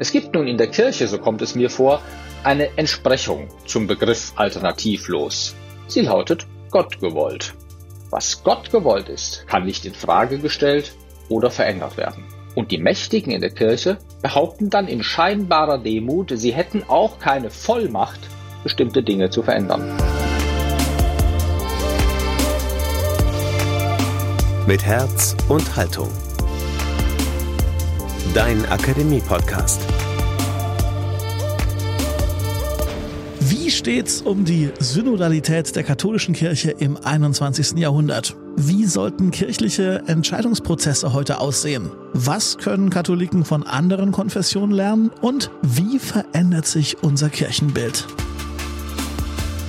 Es gibt nun in der Kirche, so kommt es mir vor, eine Entsprechung zum Begriff alternativlos. Sie lautet Gott gewollt. Was Gott gewollt ist, kann nicht in Frage gestellt oder verändert werden. Und die Mächtigen in der Kirche behaupten dann in scheinbarer Demut, sie hätten auch keine Vollmacht, bestimmte Dinge zu verändern. Mit Herz und Haltung. Dein Akademie-Podcast. Wie steht's um die Synodalität der katholischen Kirche im 21. Jahrhundert? Wie sollten kirchliche Entscheidungsprozesse heute aussehen? Was können Katholiken von anderen Konfessionen lernen? Und wie verändert sich unser Kirchenbild?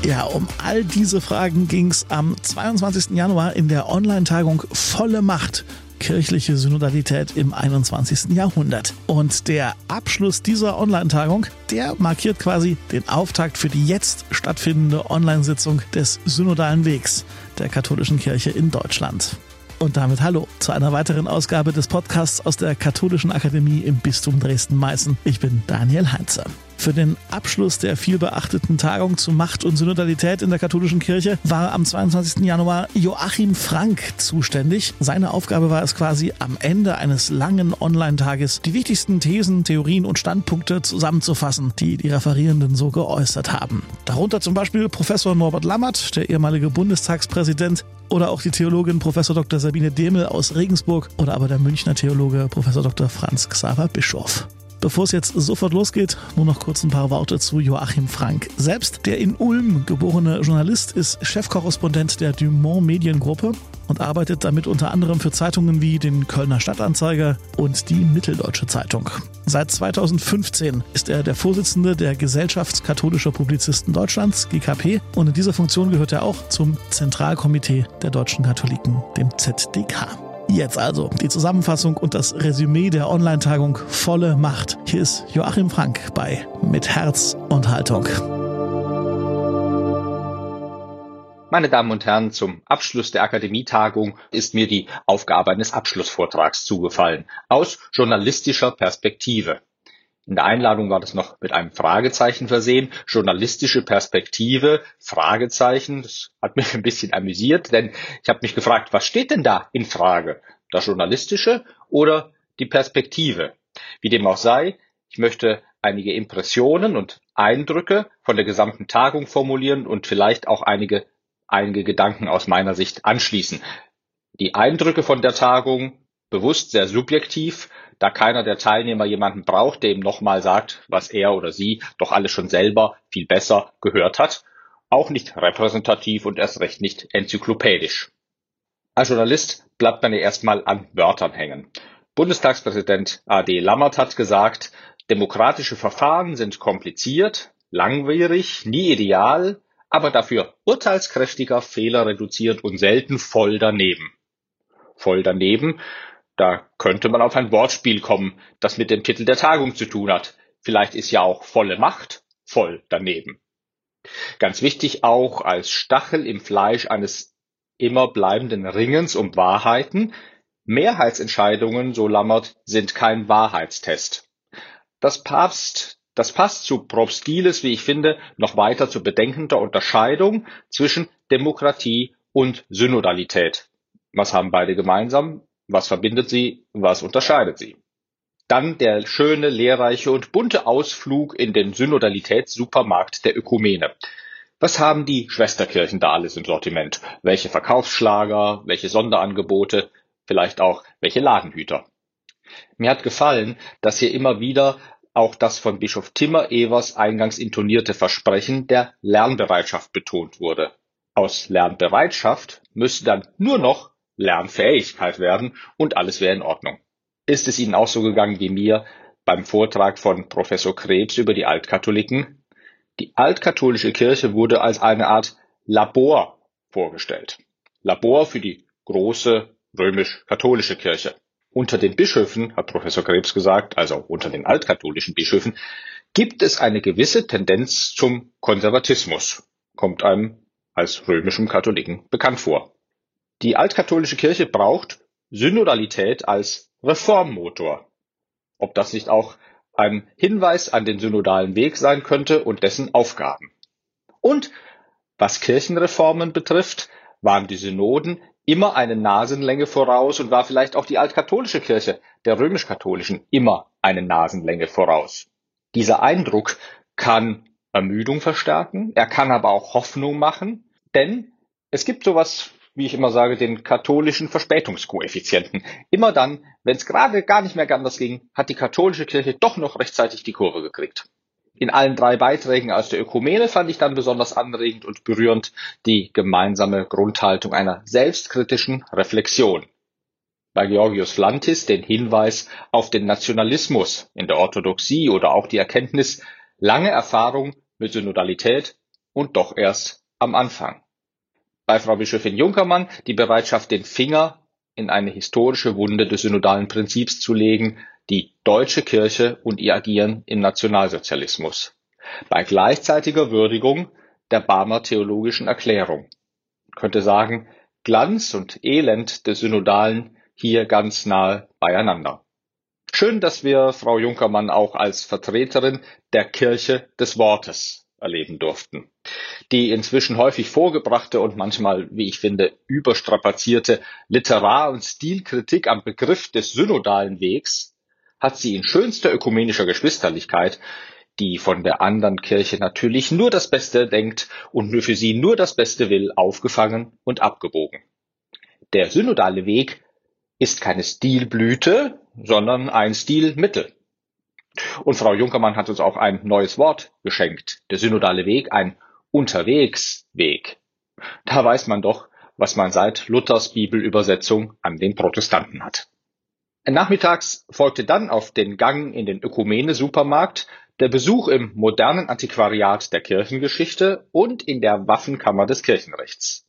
Ja, um all diese Fragen ging's am 22. Januar in der Online-Tagung Volle Macht kirchliche Synodalität im 21. Jahrhundert. Und der Abschluss dieser Online-Tagung, der markiert quasi den Auftakt für die jetzt stattfindende Online-Sitzung des Synodalen Wegs der katholischen Kirche in Deutschland. Und damit hallo zu einer weiteren Ausgabe des Podcasts aus der Katholischen Akademie im Bistum Dresden-Meißen. Ich bin Daniel Heinze. Für den Abschluss der vielbeachteten Tagung zu Macht und Synodalität in der katholischen Kirche war am 22. Januar Joachim Frank zuständig. Seine Aufgabe war es quasi am Ende eines langen Online-Tages die wichtigsten Thesen, Theorien und Standpunkte zusammenzufassen, die die Referierenden so geäußert haben. Darunter zum Beispiel Professor Norbert Lammert, der ehemalige Bundestagspräsident, oder auch die Theologin Professor Dr. Sabine Demel aus Regensburg oder aber der Münchner Theologe Professor Dr. Franz Xaver Bischof. Bevor es jetzt sofort losgeht, nur noch kurz ein paar Worte zu Joachim Frank. Selbst der in Ulm geborene Journalist ist Chefkorrespondent der Dumont Mediengruppe und arbeitet damit unter anderem für Zeitungen wie den Kölner Stadtanzeiger und die Mitteldeutsche Zeitung. Seit 2015 ist er der Vorsitzende der Gesellschaft katholischer Publizisten Deutschlands, GKP, und in dieser Funktion gehört er auch zum Zentralkomitee der deutschen Katholiken, dem ZDK. Jetzt also die Zusammenfassung und das Resümee der Online-Tagung Volle Macht. Hier ist Joachim Frank bei Mit Herz und Haltung. Meine Damen und Herren, zum Abschluss der Akademietagung ist mir die Aufgabe eines Abschlussvortrags zugefallen, aus journalistischer Perspektive. In der Einladung war das noch mit einem Fragezeichen versehen. Journalistische Perspektive, Fragezeichen. Das hat mich ein bisschen amüsiert, denn ich habe mich gefragt, was steht denn da in Frage? Das Journalistische oder die Perspektive? Wie dem auch sei, ich möchte einige Impressionen und Eindrücke von der gesamten Tagung formulieren und vielleicht auch einige, einige Gedanken aus meiner Sicht anschließen. Die Eindrücke von der Tagung bewusst sehr subjektiv, da keiner der Teilnehmer jemanden braucht, der ihm nochmal sagt, was er oder sie doch alles schon selber viel besser gehört hat, auch nicht repräsentativ und erst recht nicht enzyklopädisch. Als Journalist bleibt man ja erstmal an Wörtern hängen. Bundestagspräsident AD Lammert hat gesagt, demokratische Verfahren sind kompliziert, langwierig, nie ideal, aber dafür urteilskräftiger, fehlerreduziert und selten voll daneben. Voll daneben da könnte man auf ein Wortspiel kommen, das mit dem Titel der Tagung zu tun hat. Vielleicht ist ja auch volle Macht voll daneben. Ganz wichtig auch als Stachel im Fleisch eines immer bleibenden Ringens um Wahrheiten. Mehrheitsentscheidungen, so Lammert, sind kein Wahrheitstest. Das passt, das passt zu Propstiles, wie ich finde, noch weiter zu bedenkender Unterscheidung zwischen Demokratie und Synodalität. Was haben beide gemeinsam? Was verbindet sie? Was unterscheidet sie? Dann der schöne, lehrreiche und bunte Ausflug in den Synodalitätssupermarkt der Ökumene. Was haben die Schwesterkirchen da alles im Sortiment? Welche Verkaufsschlager, welche Sonderangebote, vielleicht auch welche Ladenhüter? Mir hat gefallen, dass hier immer wieder auch das von Bischof Timmer Evers eingangs intonierte Versprechen der Lernbereitschaft betont wurde. Aus Lernbereitschaft müsste dann nur noch Lernfähigkeit werden und alles wäre in Ordnung. Ist es Ihnen auch so gegangen wie mir beim Vortrag von Professor Krebs über die Altkatholiken? Die altkatholische Kirche wurde als eine Art Labor vorgestellt. Labor für die große römisch-katholische Kirche. Unter den Bischöfen, hat Professor Krebs gesagt, also unter den altkatholischen Bischöfen, gibt es eine gewisse Tendenz zum Konservatismus. Kommt einem als römischem Katholiken bekannt vor. Die altkatholische Kirche braucht Synodalität als Reformmotor. Ob das nicht auch ein Hinweis an den synodalen Weg sein könnte und dessen Aufgaben. Und was Kirchenreformen betrifft, waren die Synoden immer eine Nasenlänge voraus und war vielleicht auch die altkatholische Kirche der römisch-katholischen immer eine Nasenlänge voraus. Dieser Eindruck kann Ermüdung verstärken, er kann aber auch Hoffnung machen, denn es gibt sowas, wie ich immer sage, den katholischen Verspätungskoeffizienten. Immer dann, wenn es gerade gar nicht mehr anders ging, hat die katholische Kirche doch noch rechtzeitig die Kurve gekriegt. In allen drei Beiträgen aus der Ökumene fand ich dann besonders anregend und berührend die gemeinsame Grundhaltung einer selbstkritischen Reflexion. Bei Georgius Flantis den Hinweis auf den Nationalismus in der Orthodoxie oder auch die Erkenntnis, lange Erfahrung mit Synodalität und doch erst am Anfang. Bei Frau Bischöfin Junkermann die Bereitschaft, den Finger in eine historische Wunde des synodalen Prinzips zu legen, die deutsche Kirche und ihr Agieren im Nationalsozialismus, bei gleichzeitiger Würdigung der Barmer theologischen Erklärung. Man könnte sagen, Glanz und Elend des Synodalen hier ganz nahe beieinander. Schön, dass wir Frau Junkermann auch als Vertreterin der Kirche des Wortes erleben durften. Die inzwischen häufig vorgebrachte und manchmal, wie ich finde, überstrapazierte Literar- und Stilkritik am Begriff des synodalen Wegs hat sie in schönster ökumenischer Geschwisterlichkeit, die von der anderen Kirche natürlich nur das Beste denkt und nur für sie nur das Beste will, aufgefangen und abgebogen. Der synodale Weg ist keine Stilblüte, sondern ein Stilmittel. Und Frau Junkermann hat uns auch ein neues Wort geschenkt. Der synodale Weg, ein Unterwegsweg. Da weiß man doch, was man seit Luthers Bibelübersetzung an den Protestanten hat. Nachmittags folgte dann auf den Gang in den Ökumene-Supermarkt der Besuch im modernen Antiquariat der Kirchengeschichte und in der Waffenkammer des Kirchenrechts.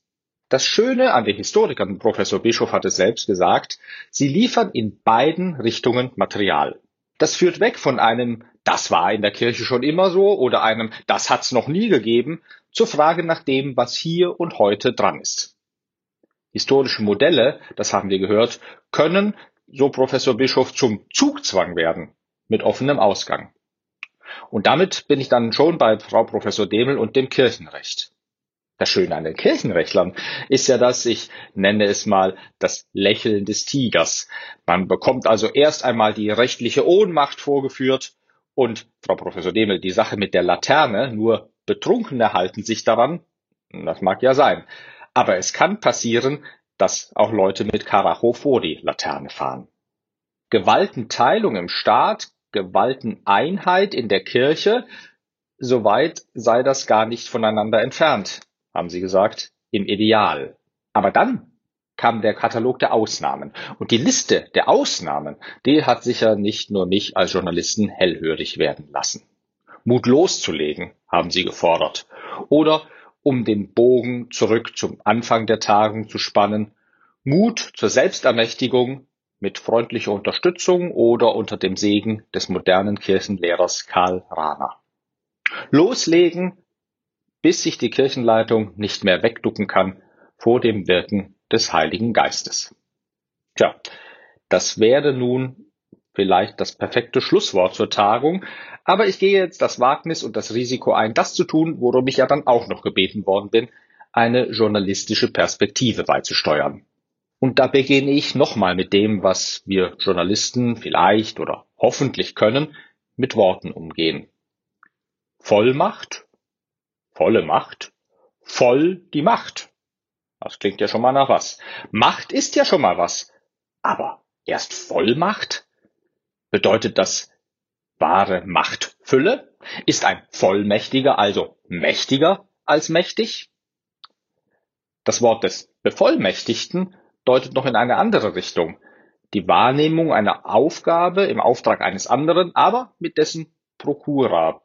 Das Schöne an den Historikern, Professor Bischof hat es selbst gesagt, sie liefern in beiden Richtungen Material. Das führt weg von einem Das war in der Kirche schon immer so oder einem Das hat's noch nie gegeben zur Frage nach dem, was hier und heute dran ist. Historische Modelle, das haben wir gehört, können so Professor Bischof, zum Zugzwang werden mit offenem Ausgang. Und damit bin ich dann schon bei Frau Professor Demel und dem Kirchenrecht. Das Schöne an den Kirchenrechtlern ist ja dass ich nenne es mal, das Lächeln des Tigers. Man bekommt also erst einmal die rechtliche Ohnmacht vorgeführt und Frau Professor Demel, die Sache mit der Laterne, nur Betrunkene halten sich daran, das mag ja sein. Aber es kann passieren, dass auch Leute mit Karacho vor die Laterne fahren. Gewaltenteilung im Staat, Gewalteneinheit in der Kirche, soweit sei das gar nicht voneinander entfernt, haben sie gesagt, im Ideal. Aber dann kam der Katalog der Ausnahmen. Und die Liste der Ausnahmen, die hat sicher nicht nur mich als Journalisten hellhörig werden lassen. Mut loszulegen, haben sie gefordert. Oder um den Bogen zurück zum Anfang der Tagung zu spannen, Mut zur Selbstermächtigung mit freundlicher Unterstützung oder unter dem Segen des modernen Kirchenlehrers Karl Rahner. Loslegen, bis sich die Kirchenleitung nicht mehr wegducken kann vor dem Wirken des Heiligen Geistes. Tja, das wäre nun vielleicht das perfekte Schlusswort zur Tagung, aber ich gehe jetzt das Wagnis und das Risiko ein, das zu tun, worum ich ja dann auch noch gebeten worden bin, eine journalistische Perspektive beizusteuern. Und da beginne ich nochmal mit dem, was wir Journalisten vielleicht oder hoffentlich können, mit Worten umgehen. Vollmacht, volle Macht, voll die Macht. Das klingt ja schon mal nach was. Macht ist ja schon mal was. Aber erst Vollmacht? Bedeutet das wahre Machtfülle? Ist ein Vollmächtiger also mächtiger als mächtig? Das Wort des Bevollmächtigten deutet noch in eine andere Richtung. Die Wahrnehmung einer Aufgabe im Auftrag eines anderen, aber mit dessen Prokura.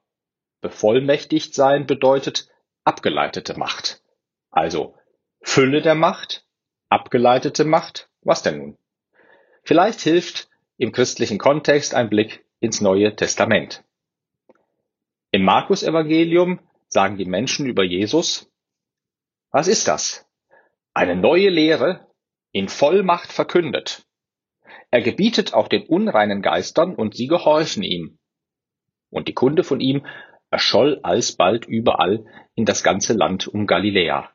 Bevollmächtigt sein bedeutet abgeleitete Macht. Also Fülle der Macht, abgeleitete Macht, was denn nun? Vielleicht hilft im christlichen Kontext ein Blick ins Neue Testament. Im Markus-Evangelium sagen die Menschen über Jesus, was ist das? Eine neue Lehre in Vollmacht verkündet. Er gebietet auch den unreinen Geistern und sie gehorchen ihm. Und die Kunde von ihm erscholl alsbald überall in das ganze Land um Galiläa.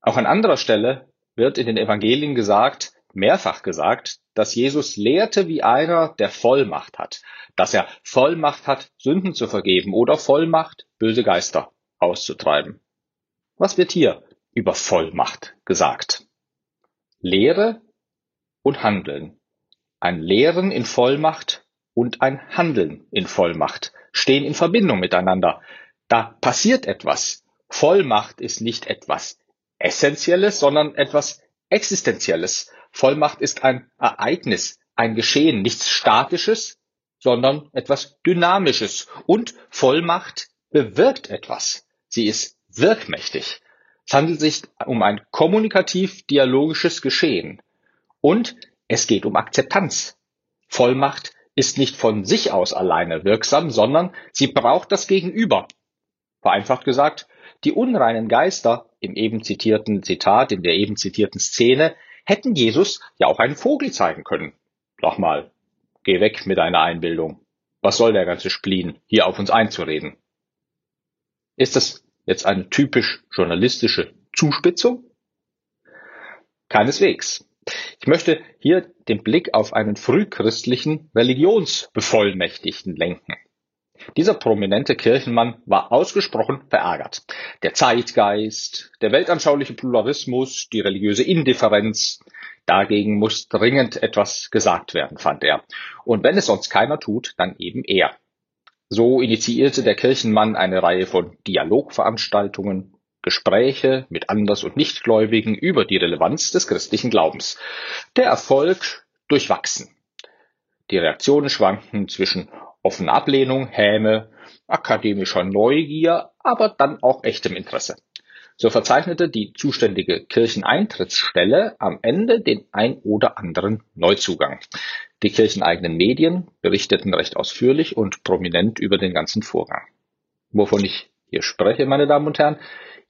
Auch an anderer Stelle wird in den Evangelien gesagt, mehrfach gesagt, dass Jesus lehrte wie einer, der Vollmacht hat, dass er Vollmacht hat, Sünden zu vergeben oder Vollmacht, böse Geister auszutreiben. Was wird hier über Vollmacht gesagt? Lehre und Handeln. Ein Lehren in Vollmacht und ein Handeln in Vollmacht stehen in Verbindung miteinander. Da passiert etwas. Vollmacht ist nicht etwas Essentielles, sondern etwas Existenzielles. Vollmacht ist ein Ereignis, ein Geschehen, nichts Statisches, sondern etwas Dynamisches. Und Vollmacht bewirkt etwas. Sie ist wirkmächtig. Es handelt sich um ein kommunikativ-dialogisches Geschehen. Und es geht um Akzeptanz. Vollmacht ist nicht von sich aus alleine wirksam, sondern sie braucht das Gegenüber. Vereinfacht gesagt, die unreinen Geister im eben zitierten Zitat, in der eben zitierten Szene, hätten Jesus ja auch einen Vogel zeigen können. Doch mal, geh weg mit deiner Einbildung. Was soll der ganze Spleen, hier auf uns einzureden? Ist das jetzt eine typisch journalistische Zuspitzung? Keineswegs. Ich möchte hier den Blick auf einen frühchristlichen Religionsbevollmächtigten lenken. Dieser prominente Kirchenmann war ausgesprochen verärgert. Der Zeitgeist, der weltanschauliche Pluralismus, die religiöse Indifferenz, dagegen muss dringend etwas gesagt werden, fand er. Und wenn es sonst keiner tut, dann eben er. So initiierte der Kirchenmann eine Reihe von Dialogveranstaltungen, Gespräche mit Anders- und Nichtgläubigen über die Relevanz des christlichen Glaubens. Der Erfolg durchwachsen. Die Reaktionen schwankten zwischen offener Ablehnung, Häme, akademischer Neugier, aber dann auch echtem Interesse. So verzeichnete die zuständige Kircheneintrittsstelle am Ende den ein oder anderen Neuzugang. Die kircheneigenen Medien berichteten recht ausführlich und prominent über den ganzen Vorgang. Wovon ich hier spreche, meine Damen und Herren,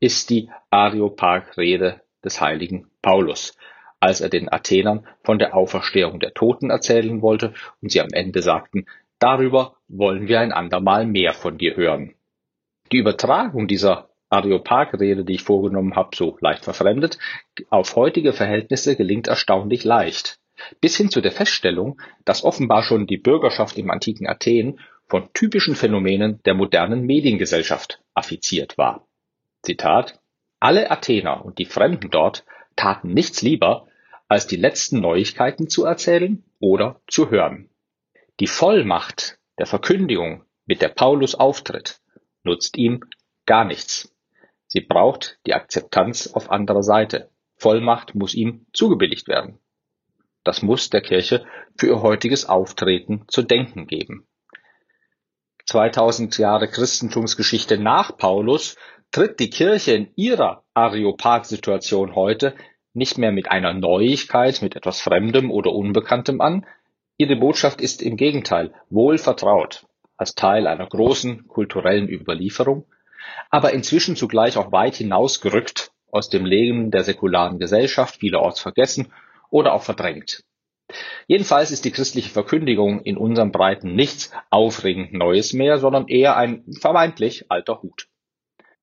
ist die Areopag-Rede des heiligen Paulus, als er den Athenern von der Auferstehung der Toten erzählen wollte und sie am Ende sagten, darüber wollen wir ein andermal mehr von dir hören. Die Übertragung dieser Areopag-Rede, die ich vorgenommen habe, so leicht verfremdet, auf heutige Verhältnisse gelingt erstaunlich leicht. Bis hin zu der Feststellung, dass offenbar schon die Bürgerschaft im antiken Athen von typischen Phänomenen der modernen Mediengesellschaft affiziert war. Zitat Alle Athener und die Fremden dort taten nichts lieber, als die letzten Neuigkeiten zu erzählen oder zu hören. Die Vollmacht der Verkündigung, mit der Paulus auftritt, nutzt ihm gar nichts. Sie braucht die Akzeptanz auf anderer Seite. Vollmacht muss ihm zugebilligt werden. Das muss der Kirche für ihr heutiges Auftreten zu denken geben. 2000 Jahre Christentumsgeschichte nach Paulus tritt die Kirche in ihrer Areopag-Situation heute nicht mehr mit einer Neuigkeit, mit etwas Fremdem oder Unbekanntem an. Ihre Botschaft ist im Gegenteil wohl vertraut, als Teil einer großen kulturellen Überlieferung, aber inzwischen zugleich auch weit hinausgerückt aus dem Leben der säkularen Gesellschaft, vielerorts vergessen oder auch verdrängt. Jedenfalls ist die christliche Verkündigung in unseren Breiten nichts aufregend Neues mehr, sondern eher ein vermeintlich alter Hut.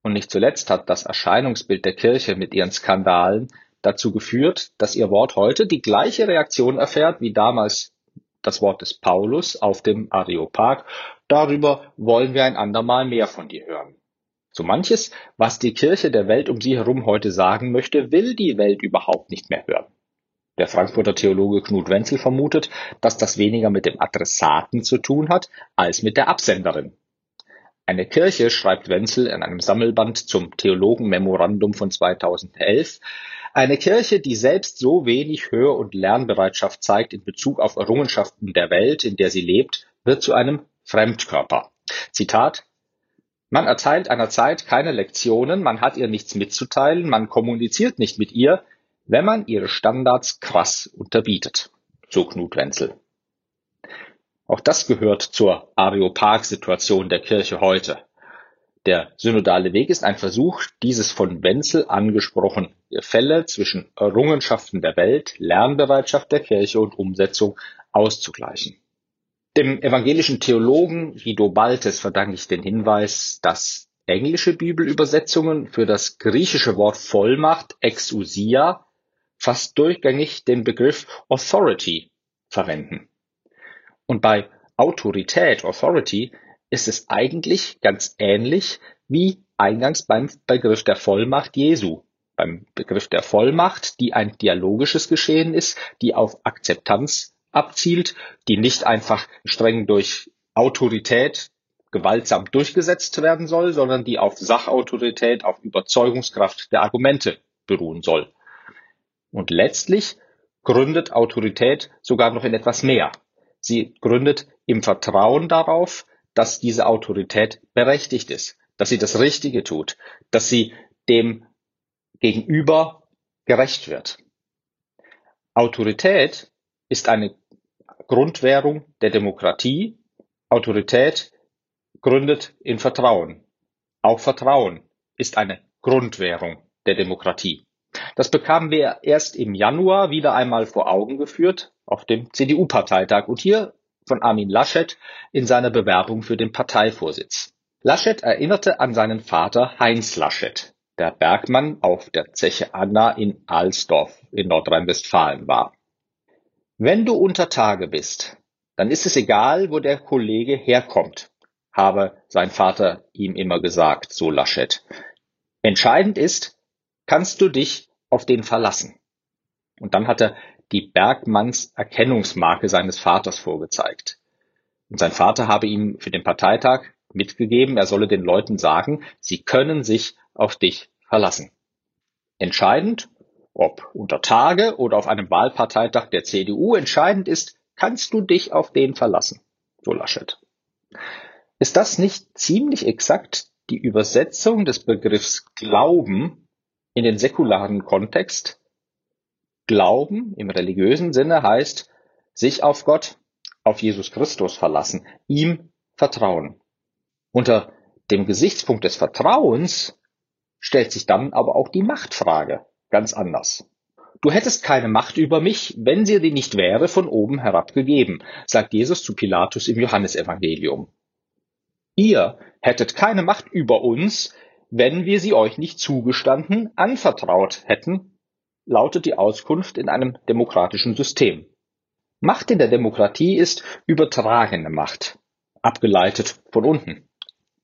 Und nicht zuletzt hat das Erscheinungsbild der Kirche mit ihren Skandalen dazu geführt, dass ihr Wort heute die gleiche Reaktion erfährt wie damals das Wort des Paulus auf dem Areopag. Darüber wollen wir ein andermal mehr von dir hören. So manches, was die Kirche der Welt um sie herum heute sagen möchte, will die Welt überhaupt nicht mehr hören. Der Frankfurter Theologe Knut Wenzel vermutet, dass das weniger mit dem Adressaten zu tun hat, als mit der Absenderin. Eine Kirche, schreibt Wenzel in einem Sammelband zum Theologenmemorandum von 2011, eine Kirche, die selbst so wenig Hör- und Lernbereitschaft zeigt in Bezug auf Errungenschaften der Welt, in der sie lebt, wird zu einem Fremdkörper. Zitat Man erteilt einer Zeit keine Lektionen, man hat ihr nichts mitzuteilen, man kommuniziert nicht mit ihr, wenn man ihre Standards krass unterbietet. So Knut Wenzel. Auch das gehört zur Areopag-Situation der Kirche heute. Der synodale Weg ist ein Versuch, dieses von Wenzel angesprochene Fälle zwischen Errungenschaften der Welt, Lernbereitschaft der Kirche und Umsetzung auszugleichen. Dem evangelischen Theologen Guido Baltes verdanke ich den Hinweis, dass englische Bibelübersetzungen für das griechische Wort Vollmacht, Exousia, fast durchgängig den Begriff Authority verwenden. Und bei Autorität, Authority, ist es eigentlich ganz ähnlich wie eingangs beim Begriff der Vollmacht Jesu. Beim Begriff der Vollmacht, die ein dialogisches Geschehen ist, die auf Akzeptanz abzielt, die nicht einfach streng durch Autorität gewaltsam durchgesetzt werden soll, sondern die auf Sachautorität, auf Überzeugungskraft der Argumente beruhen soll. Und letztlich gründet Autorität sogar noch in etwas mehr. Sie gründet im Vertrauen darauf, dass diese Autorität berechtigt ist, dass sie das Richtige tut, dass sie dem Gegenüber gerecht wird. Autorität ist eine Grundwährung der Demokratie. Autorität gründet in Vertrauen. Auch Vertrauen ist eine Grundwährung der Demokratie. Das bekamen wir erst im Januar wieder einmal vor Augen geführt auf dem CDU-Parteitag und hier von Armin Laschet in seiner Bewerbung für den Parteivorsitz. Laschet erinnerte an seinen Vater Heinz Laschet, der Bergmann auf der Zeche Anna in Alsdorf in Nordrhein-Westfalen war. Wenn du unter Tage bist, dann ist es egal, wo der Kollege herkommt, habe sein Vater ihm immer gesagt, so Laschet. Entscheidend ist, kannst du dich auf den verlassen. Und dann hat er die Bergmanns Erkennungsmarke seines Vaters vorgezeigt. Und sein Vater habe ihm für den Parteitag mitgegeben, er solle den Leuten sagen, sie können sich auf dich verlassen. Entscheidend, ob unter Tage oder auf einem Wahlparteitag der CDU, entscheidend ist, kannst du dich auf den verlassen, so Laschet. Ist das nicht ziemlich exakt die Übersetzung des Begriffs Glauben in den säkularen Kontext? Glauben im religiösen Sinne heißt sich auf Gott, auf Jesus Christus verlassen, ihm vertrauen. Unter dem Gesichtspunkt des Vertrauens stellt sich dann aber auch die Machtfrage ganz anders. Du hättest keine Macht über mich, wenn sie dir nicht wäre von oben herab gegeben, sagt Jesus zu Pilatus im Johannesevangelium. Ihr hättet keine Macht über uns, wenn wir sie euch nicht zugestanden, anvertraut hätten, lautet die Auskunft in einem demokratischen System. Macht in der Demokratie ist übertragene Macht, abgeleitet von unten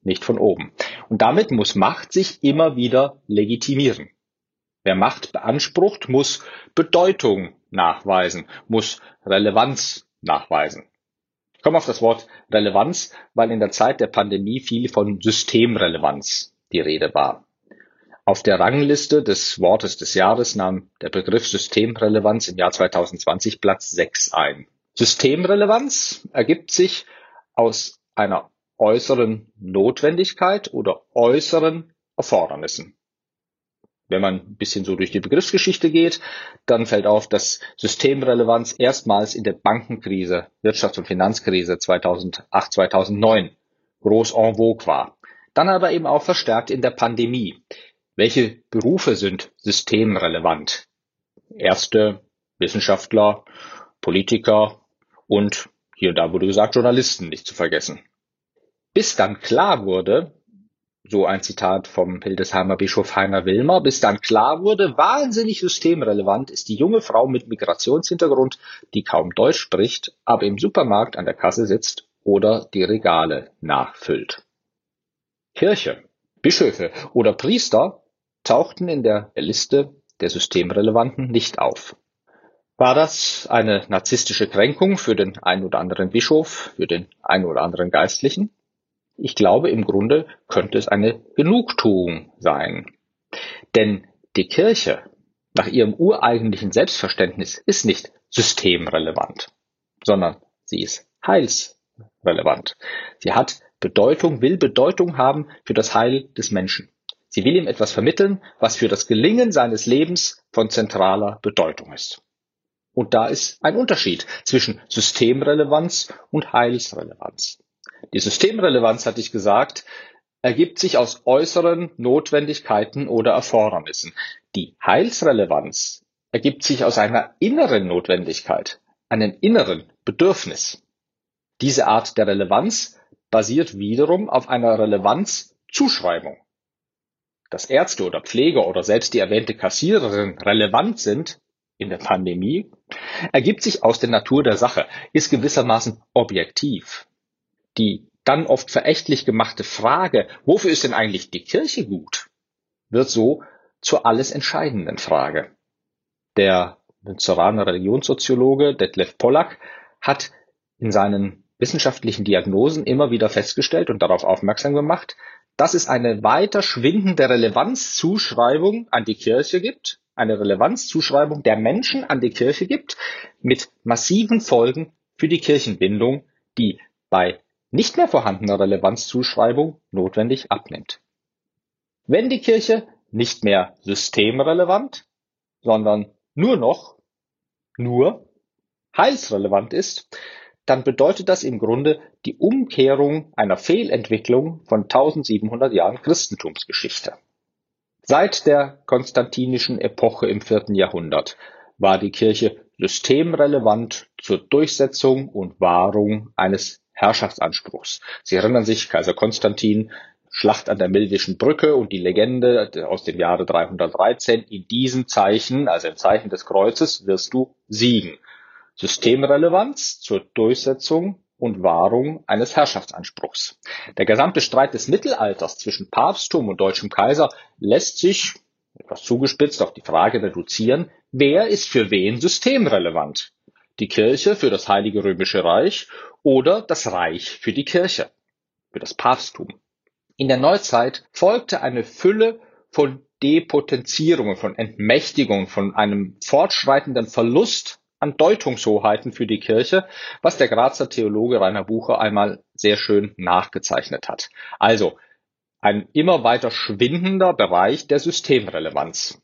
nicht von oben. Und damit muss Macht sich immer wieder legitimieren. Wer Macht beansprucht, muss Bedeutung nachweisen, muss Relevanz nachweisen. Ich komme auf das Wort Relevanz, weil in der Zeit der Pandemie viel von Systemrelevanz die Rede war. Auf der Rangliste des Wortes des Jahres nahm der Begriff Systemrelevanz im Jahr 2020 Platz 6 ein. Systemrelevanz ergibt sich aus einer äußeren Notwendigkeit oder äußeren Erfordernissen. Wenn man ein bisschen so durch die Begriffsgeschichte geht, dann fällt auf, dass Systemrelevanz erstmals in der Bankenkrise, Wirtschafts- und Finanzkrise 2008, 2009 groß en vogue war. Dann aber eben auch verstärkt in der Pandemie. Welche Berufe sind systemrelevant? Erste Wissenschaftler, Politiker und hier und da wurde gesagt Journalisten nicht zu vergessen. Bis dann klar wurde, so ein Zitat vom Hildesheimer Bischof Heiner Wilmer, bis dann klar wurde, wahnsinnig systemrelevant ist die junge Frau mit Migrationshintergrund, die kaum Deutsch spricht, aber im Supermarkt an der Kasse sitzt oder die Regale nachfüllt. Kirche, Bischöfe oder Priester tauchten in der Liste der Systemrelevanten nicht auf. War das eine narzisstische Kränkung für den ein oder anderen Bischof, für den ein oder anderen Geistlichen? Ich glaube, im Grunde könnte es eine Genugtuung sein. Denn die Kirche nach ihrem ureigentlichen Selbstverständnis ist nicht systemrelevant, sondern sie ist heilsrelevant. Sie hat Bedeutung, will Bedeutung haben für das Heil des Menschen. Sie will ihm etwas vermitteln, was für das Gelingen seines Lebens von zentraler Bedeutung ist. Und da ist ein Unterschied zwischen Systemrelevanz und Heilsrelevanz. Die Systemrelevanz, hatte ich gesagt, ergibt sich aus äußeren Notwendigkeiten oder Erfordernissen. Die Heilsrelevanz ergibt sich aus einer inneren Notwendigkeit, einem inneren Bedürfnis. Diese Art der Relevanz basiert wiederum auf einer Relevanzzuschreibung. Dass Ärzte oder Pfleger oder selbst die erwähnte Kassiererin relevant sind in der Pandemie, ergibt sich aus der Natur der Sache, ist gewissermaßen objektiv. Die dann oft verächtlich gemachte Frage, wofür ist denn eigentlich die Kirche gut, wird so zur alles entscheidenden Frage. Der Münsteraner Religionssoziologe Detlef Pollack hat in seinen wissenschaftlichen Diagnosen immer wieder festgestellt und darauf aufmerksam gemacht, dass es eine weiter schwindende Relevanzzuschreibung an die Kirche gibt, eine Relevanzzuschreibung der Menschen an die Kirche gibt, mit massiven Folgen für die Kirchenbindung, die bei nicht mehr vorhandener Relevanzzuschreibung notwendig abnimmt. Wenn die Kirche nicht mehr systemrelevant, sondern nur noch, nur heilsrelevant ist, dann bedeutet das im Grunde die Umkehrung einer Fehlentwicklung von 1700 Jahren Christentumsgeschichte. Seit der konstantinischen Epoche im vierten Jahrhundert war die Kirche systemrelevant zur Durchsetzung und Wahrung eines Herrschaftsanspruchs. Sie erinnern sich, Kaiser Konstantin, Schlacht an der Mildischen Brücke und die Legende aus dem Jahre 313, in diesem Zeichen, also im Zeichen des Kreuzes, wirst du siegen. Systemrelevanz zur Durchsetzung und Wahrung eines Herrschaftsanspruchs. Der gesamte Streit des Mittelalters zwischen Papsttum und deutschem Kaiser lässt sich, etwas zugespitzt, auf die Frage reduzieren, wer ist für wen systemrelevant? Die Kirche für das Heilige Römische Reich oder das Reich für die Kirche, für das Papsttum. In der Neuzeit folgte eine Fülle von Depotenzierungen, von Entmächtigungen, von einem fortschreitenden Verlust an Deutungshoheiten für die Kirche, was der Grazer Theologe Rainer Bucher einmal sehr schön nachgezeichnet hat. Also ein immer weiter schwindender Bereich der Systemrelevanz.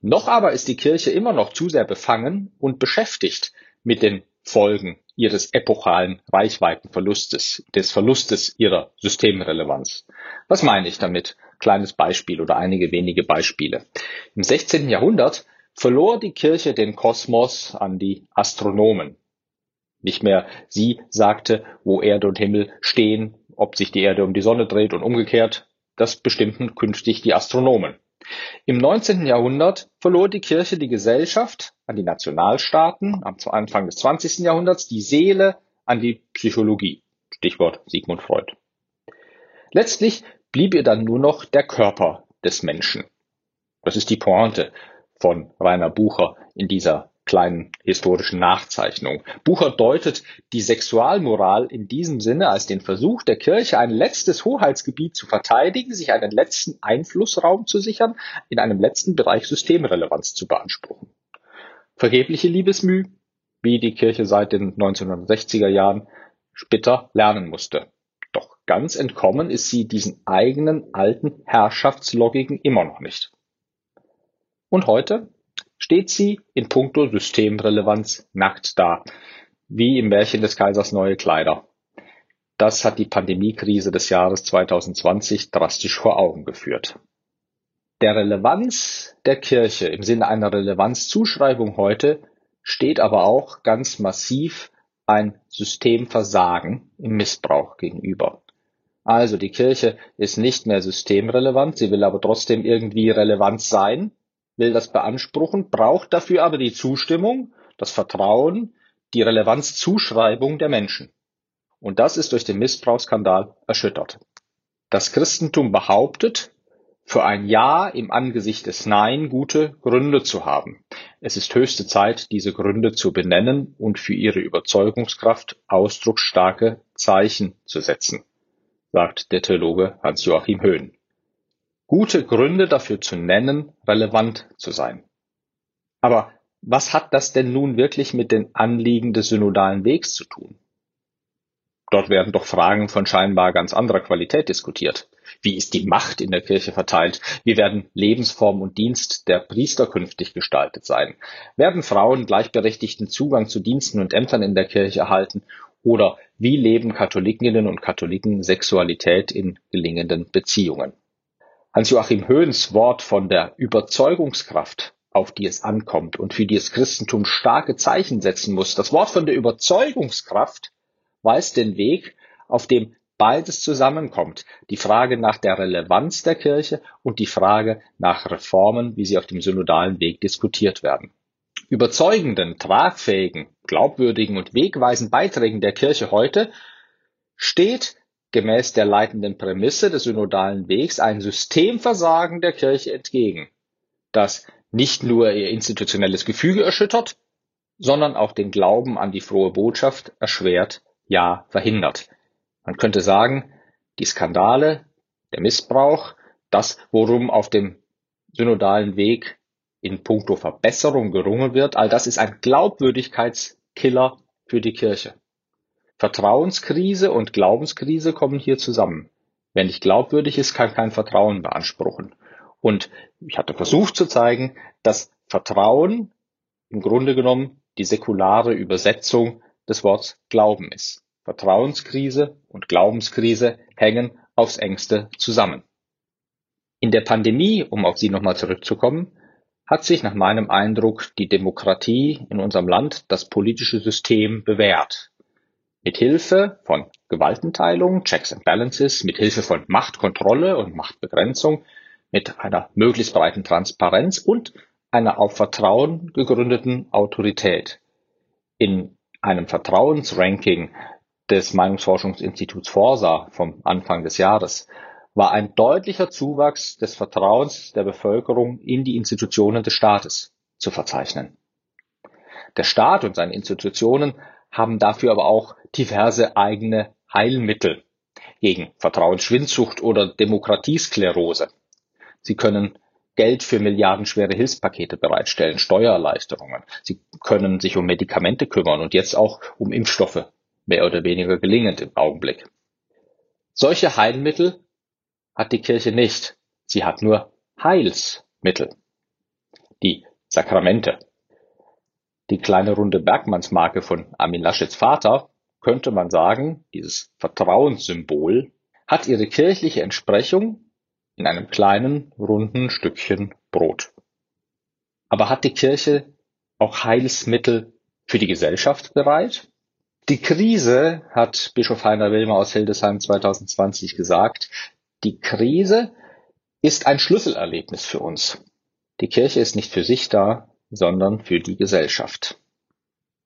Noch aber ist die Kirche immer noch zu sehr befangen und beschäftigt mit den Folgen ihres epochalen Reichweitenverlustes, des Verlustes ihrer Systemrelevanz. Was meine ich damit? Kleines Beispiel oder einige wenige Beispiele. Im 16. Jahrhundert verlor die Kirche den Kosmos an die Astronomen. Nicht mehr sie sagte, wo Erde und Himmel stehen, ob sich die Erde um die Sonne dreht und umgekehrt, das bestimmten künftig die Astronomen. Im 19. Jahrhundert verlor die Kirche die Gesellschaft an die Nationalstaaten, am Anfang des 20. Jahrhunderts die Seele an die Psychologie. Stichwort Sigmund Freud. Letztlich blieb ihr dann nur noch der Körper des Menschen. Das ist die Pointe von Rainer Bucher in dieser kleinen historischen Nachzeichnung. Bucher deutet die Sexualmoral in diesem Sinne als den Versuch der Kirche, ein letztes Hoheitsgebiet zu verteidigen, sich einen letzten Einflussraum zu sichern, in einem letzten Bereich Systemrelevanz zu beanspruchen. Vergebliche Liebesmüh, wie die Kirche seit den 1960er Jahren später lernen musste. Doch ganz entkommen ist sie diesen eigenen alten Herrschaftslogiken immer noch nicht. Und heute steht sie in puncto Systemrelevanz nackt da, wie im Märchen des Kaisers neue Kleider. Das hat die Pandemiekrise des Jahres 2020 drastisch vor Augen geführt. Der Relevanz der Kirche im Sinne einer Relevanzzuschreibung heute steht aber auch ganz massiv ein Systemversagen im Missbrauch gegenüber. Also die Kirche ist nicht mehr systemrelevant, sie will aber trotzdem irgendwie relevant sein will das beanspruchen, braucht dafür aber die Zustimmung, das Vertrauen, die Relevanzzuschreibung der Menschen. Und das ist durch den Missbrauchsskandal erschüttert. Das Christentum behauptet, für ein Ja im Angesicht des Nein gute Gründe zu haben. Es ist höchste Zeit, diese Gründe zu benennen und für ihre Überzeugungskraft ausdrucksstarke Zeichen zu setzen, sagt der Theologe Hans-Joachim Höhn gute Gründe dafür zu nennen, relevant zu sein. Aber was hat das denn nun wirklich mit den Anliegen des synodalen Wegs zu tun? Dort werden doch Fragen von scheinbar ganz anderer Qualität diskutiert. Wie ist die Macht in der Kirche verteilt? Wie werden Lebensform und Dienst der Priester künftig gestaltet sein? Werden Frauen gleichberechtigten Zugang zu Diensten und Ämtern in der Kirche erhalten? Oder wie leben Katholikinnen und Katholiken Sexualität in gelingenden Beziehungen? Hans-Joachim Höhns Wort von der Überzeugungskraft, auf die es ankommt und für die das Christentum starke Zeichen setzen muss, das Wort von der Überzeugungskraft weist den Weg, auf dem beides zusammenkommt. Die Frage nach der Relevanz der Kirche und die Frage nach Reformen, wie sie auf dem synodalen Weg diskutiert werden. Überzeugenden, tragfähigen, glaubwürdigen und wegweisenden Beiträgen der Kirche heute steht gemäß der leitenden Prämisse des synodalen Wegs ein Systemversagen der Kirche entgegen, das nicht nur ihr institutionelles Gefüge erschüttert, sondern auch den Glauben an die frohe Botschaft erschwert, ja verhindert. Man könnte sagen, die Skandale, der Missbrauch, das, worum auf dem synodalen Weg in puncto Verbesserung gerungen wird, all das ist ein Glaubwürdigkeitskiller für die Kirche. Vertrauenskrise und Glaubenskrise kommen hier zusammen. Wer nicht glaubwürdig ist, kann kein Vertrauen beanspruchen. Und ich hatte versucht zu zeigen, dass Vertrauen im Grunde genommen die säkulare Übersetzung des Wortes Glauben ist. Vertrauenskrise und Glaubenskrise hängen aufs engste zusammen. In der Pandemie, um auf sie nochmal zurückzukommen, hat sich nach meinem Eindruck die Demokratie in unserem Land, das politische System bewährt. Mit Hilfe von Gewaltenteilung, Checks and Balances, mit Hilfe von Machtkontrolle und Machtbegrenzung, mit einer möglichst breiten Transparenz und einer auf Vertrauen gegründeten Autorität. In einem Vertrauensranking des Meinungsforschungsinstituts Forsa vom Anfang des Jahres war ein deutlicher Zuwachs des Vertrauens der Bevölkerung in die Institutionen des Staates zu verzeichnen. Der Staat und seine Institutionen haben dafür aber auch diverse eigene Heilmittel gegen Vertrauensschwindsucht oder Demokratiesklerose. Sie können Geld für milliardenschwere Hilfspakete bereitstellen, Steuererleichterungen. Sie können sich um Medikamente kümmern und jetzt auch um Impfstoffe mehr oder weniger gelingend im Augenblick. Solche Heilmittel hat die Kirche nicht. Sie hat nur Heilsmittel. Die Sakramente. Die kleine runde Bergmannsmarke von Armin Laschets Vater, könnte man sagen, dieses Vertrauenssymbol, hat ihre kirchliche Entsprechung in einem kleinen runden Stückchen Brot. Aber hat die Kirche auch Heilsmittel für die Gesellschaft bereit? Die Krise, hat Bischof Heiner Wilmer aus Hildesheim 2020 gesagt, die Krise ist ein Schlüsselerlebnis für uns. Die Kirche ist nicht für sich da, sondern für die Gesellschaft.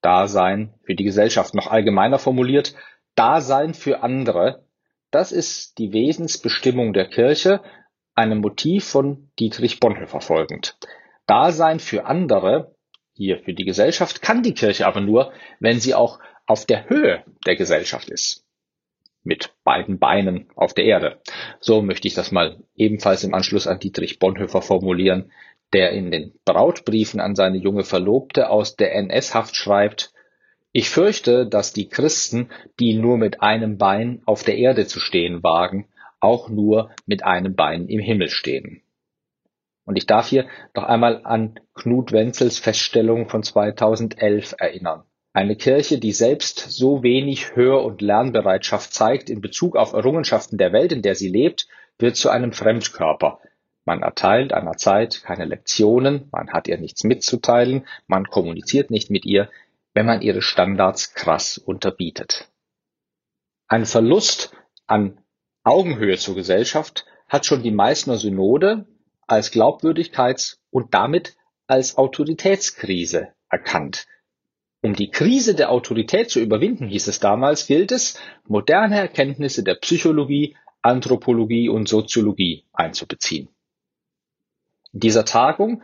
Dasein für die Gesellschaft, noch allgemeiner formuliert, Dasein für andere, das ist die Wesensbestimmung der Kirche, einem Motiv von Dietrich Bonhoeffer folgend. Dasein für andere, hier für die Gesellschaft, kann die Kirche aber nur, wenn sie auch auf der Höhe der Gesellschaft ist. Mit beiden Beinen auf der Erde. So möchte ich das mal ebenfalls im Anschluss an Dietrich Bonhoeffer formulieren, der in den Brautbriefen an seine junge Verlobte aus der NS-Haft schreibt, ich fürchte, dass die Christen, die nur mit einem Bein auf der Erde zu stehen wagen, auch nur mit einem Bein im Himmel stehen. Und ich darf hier noch einmal an Knut Wenzels Feststellung von 2011 erinnern. Eine Kirche, die selbst so wenig Hör- und Lernbereitschaft zeigt in Bezug auf Errungenschaften der Welt, in der sie lebt, wird zu einem Fremdkörper. Man erteilt einer Zeit keine Lektionen, man hat ihr nichts mitzuteilen, man kommuniziert nicht mit ihr, wenn man ihre Standards krass unterbietet. Ein Verlust an Augenhöhe zur Gesellschaft hat schon die Meißner Synode als Glaubwürdigkeits- und damit als Autoritätskrise erkannt. Um die Krise der Autorität zu überwinden, hieß es damals, gilt es, moderne Erkenntnisse der Psychologie, Anthropologie und Soziologie einzubeziehen. In dieser Tagung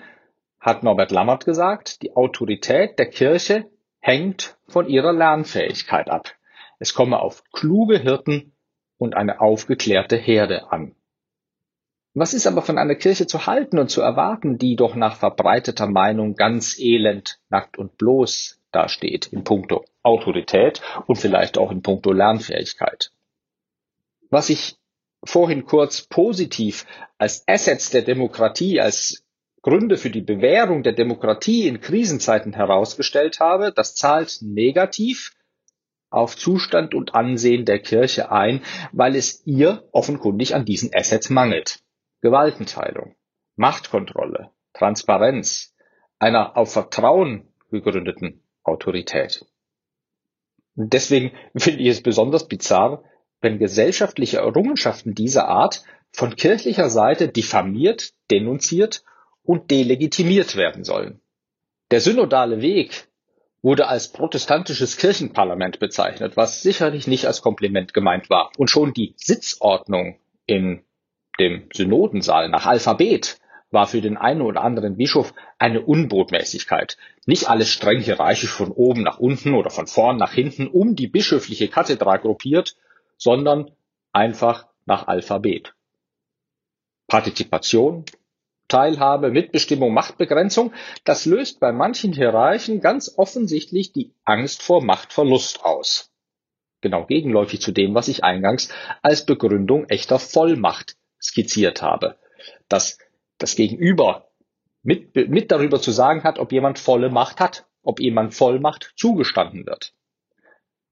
hat Norbert Lammert gesagt, die Autorität der Kirche hängt von ihrer Lernfähigkeit ab. Es komme auf kluge Hirten und eine aufgeklärte Herde an. Was ist aber von einer Kirche zu halten und zu erwarten, die doch nach verbreiteter Meinung ganz elend, nackt und bloß dasteht in puncto Autorität und vielleicht auch in puncto Lernfähigkeit. Was ich vorhin kurz positiv als Assets der Demokratie, als Gründe für die Bewährung der Demokratie in Krisenzeiten herausgestellt habe, das zahlt negativ auf Zustand und Ansehen der Kirche ein, weil es ihr offenkundig an diesen Assets mangelt. Gewaltenteilung, Machtkontrolle, Transparenz, einer auf Vertrauen gegründeten Autorität. Deswegen finde ich es besonders bizarr, wenn gesellschaftliche Errungenschaften dieser Art von kirchlicher Seite diffamiert, denunziert und delegitimiert werden sollen. Der synodale Weg wurde als protestantisches Kirchenparlament bezeichnet, was sicherlich nicht als Kompliment gemeint war. Und schon die Sitzordnung in dem Synodensaal nach Alphabet war für den einen oder anderen Bischof eine Unbotmäßigkeit. Nicht alles streng hierarchisch von oben nach unten oder von vorn nach hinten um die bischöfliche Kathedra gruppiert, sondern einfach nach Alphabet. Partizipation, Teilhabe, Mitbestimmung, Machtbegrenzung, das löst bei manchen Hierarchen ganz offensichtlich die Angst vor Machtverlust aus. Genau gegenläufig zu dem, was ich eingangs als Begründung echter Vollmacht skizziert habe. Dass das Gegenüber mit, mit darüber zu sagen hat, ob jemand volle Macht hat, ob jemand Vollmacht zugestanden wird.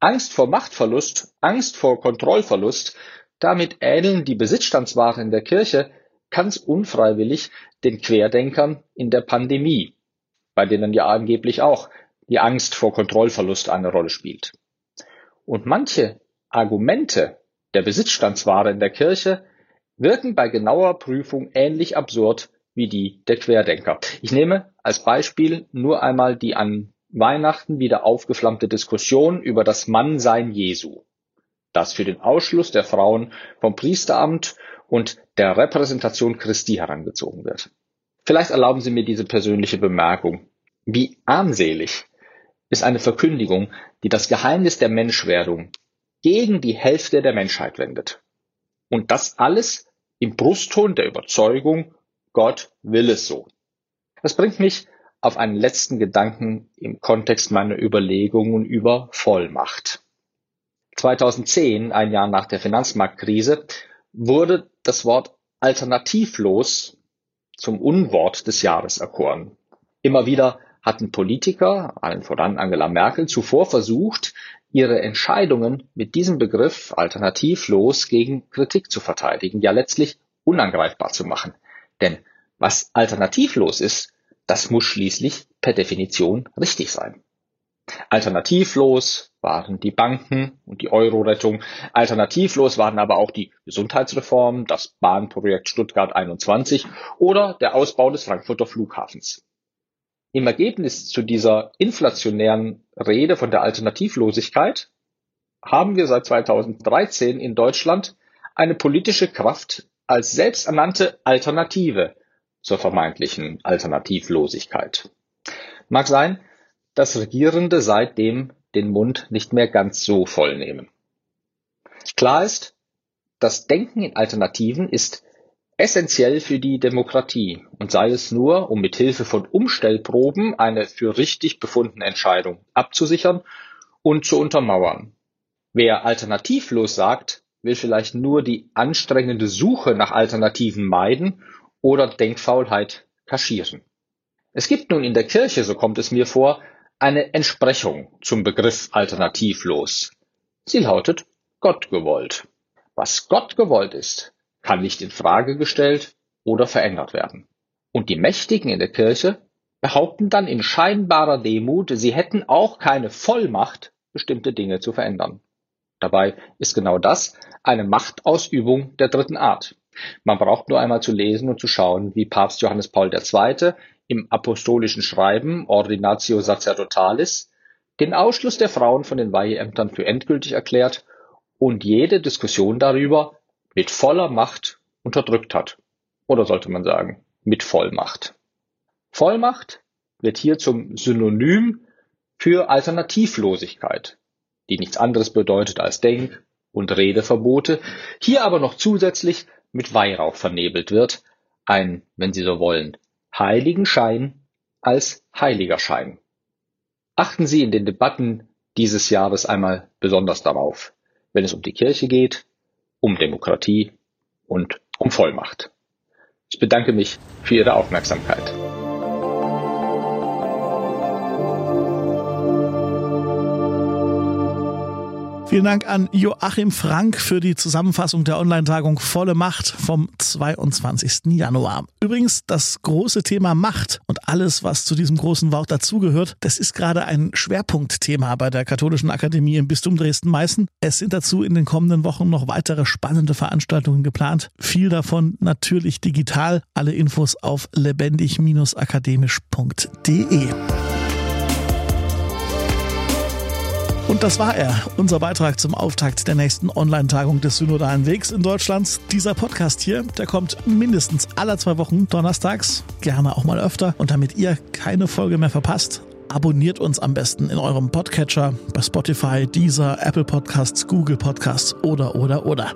Angst vor Machtverlust, Angst vor Kontrollverlust, damit ähneln die Besitzstandswahre in der Kirche ganz unfreiwillig den Querdenkern in der Pandemie, bei denen ja angeblich auch die Angst vor Kontrollverlust eine Rolle spielt. Und manche Argumente der Besitzstandswahre in der Kirche wirken bei genauer Prüfung ähnlich absurd wie die der Querdenker. Ich nehme als Beispiel nur einmal die an Weihnachten wieder aufgeflammte Diskussion über das Mannsein Jesu, das für den Ausschluss der Frauen vom Priesteramt und der Repräsentation Christi herangezogen wird. Vielleicht erlauben Sie mir diese persönliche Bemerkung. Wie armselig ist eine Verkündigung, die das Geheimnis der Menschwerdung gegen die Hälfte der Menschheit wendet. Und das alles im Brustton der Überzeugung, Gott will es so. Das bringt mich auf einen letzten Gedanken im Kontext meiner Überlegungen über Vollmacht. 2010, ein Jahr nach der Finanzmarktkrise, wurde das Wort alternativlos zum Unwort des Jahres erkoren. Immer wieder hatten Politiker, allen voran Angela Merkel, zuvor versucht, ihre Entscheidungen mit diesem Begriff alternativlos gegen Kritik zu verteidigen, ja letztlich unangreifbar zu machen. Denn was alternativlos ist, das muss schließlich per Definition richtig sein. Alternativlos waren die Banken und die Euro-Rettung. Alternativlos waren aber auch die Gesundheitsreform, das Bahnprojekt Stuttgart 21 oder der Ausbau des Frankfurter Flughafens. Im Ergebnis zu dieser inflationären Rede von der Alternativlosigkeit haben wir seit 2013 in Deutschland eine politische Kraft als selbsternannte Alternative zur vermeintlichen Alternativlosigkeit. Mag sein, dass Regierende seitdem den Mund nicht mehr ganz so voll nehmen. Klar ist, das Denken in Alternativen ist essentiell für die Demokratie und sei es nur, um mit Hilfe von Umstellproben eine für richtig befundene Entscheidung abzusichern und zu untermauern. Wer alternativlos sagt, will vielleicht nur die anstrengende Suche nach Alternativen meiden oder Denkfaulheit kaschieren. Es gibt nun in der Kirche, so kommt es mir vor, eine Entsprechung zum Begriff alternativlos. Sie lautet Gott gewollt. Was Gott gewollt ist, kann nicht in Frage gestellt oder verändert werden. Und die Mächtigen in der Kirche behaupten dann in scheinbarer Demut, sie hätten auch keine Vollmacht, bestimmte Dinge zu verändern. Dabei ist genau das eine Machtausübung der dritten Art. Man braucht nur einmal zu lesen und zu schauen, wie Papst Johannes Paul II. im apostolischen Schreiben Ordinatio Sacerdotalis den Ausschluss der Frauen von den Weiheämtern für endgültig erklärt und jede Diskussion darüber mit voller Macht unterdrückt hat. Oder sollte man sagen, mit Vollmacht. Vollmacht wird hier zum Synonym für Alternativlosigkeit, die nichts anderes bedeutet als Denk- und Redeverbote, hier aber noch zusätzlich mit Weihrauch vernebelt wird, ein, wenn Sie so wollen, heiligen Schein als heiliger Schein. Achten Sie in den Debatten dieses Jahres einmal besonders darauf, wenn es um die Kirche geht, um Demokratie und um Vollmacht. Ich bedanke mich für Ihre Aufmerksamkeit. Vielen Dank an Joachim Frank für die Zusammenfassung der Online-Tagung Volle Macht vom 22. Januar. Übrigens, das große Thema Macht und alles, was zu diesem großen Wort dazugehört, das ist gerade ein Schwerpunktthema bei der Katholischen Akademie im Bistum Dresden-Meißen. Es sind dazu in den kommenden Wochen noch weitere spannende Veranstaltungen geplant. Viel davon natürlich digital. Alle Infos auf lebendig-akademisch.de. Und das war er, unser Beitrag zum Auftakt der nächsten Online-Tagung des Synodalen Wegs in Deutschland. Dieser Podcast hier, der kommt mindestens alle zwei Wochen donnerstags, gerne auch mal öfter. Und damit ihr keine Folge mehr verpasst, abonniert uns am besten in eurem Podcatcher bei Spotify, Deezer, Apple Podcasts, Google Podcasts oder, oder, oder.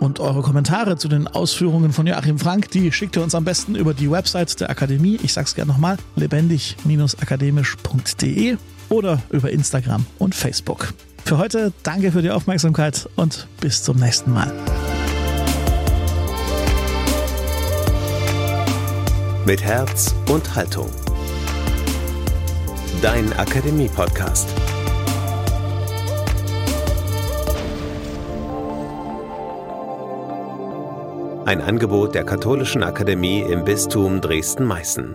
Und eure Kommentare zu den Ausführungen von Joachim Frank, die schickt ihr uns am besten über die Website der Akademie. Ich sag's gerne nochmal, lebendig-akademisch.de oder über Instagram und Facebook. Für heute danke für die Aufmerksamkeit und bis zum nächsten Mal. Mit Herz und Haltung. Dein Akademie-Podcast. Ein Angebot der Katholischen Akademie im Bistum Dresden-Meißen.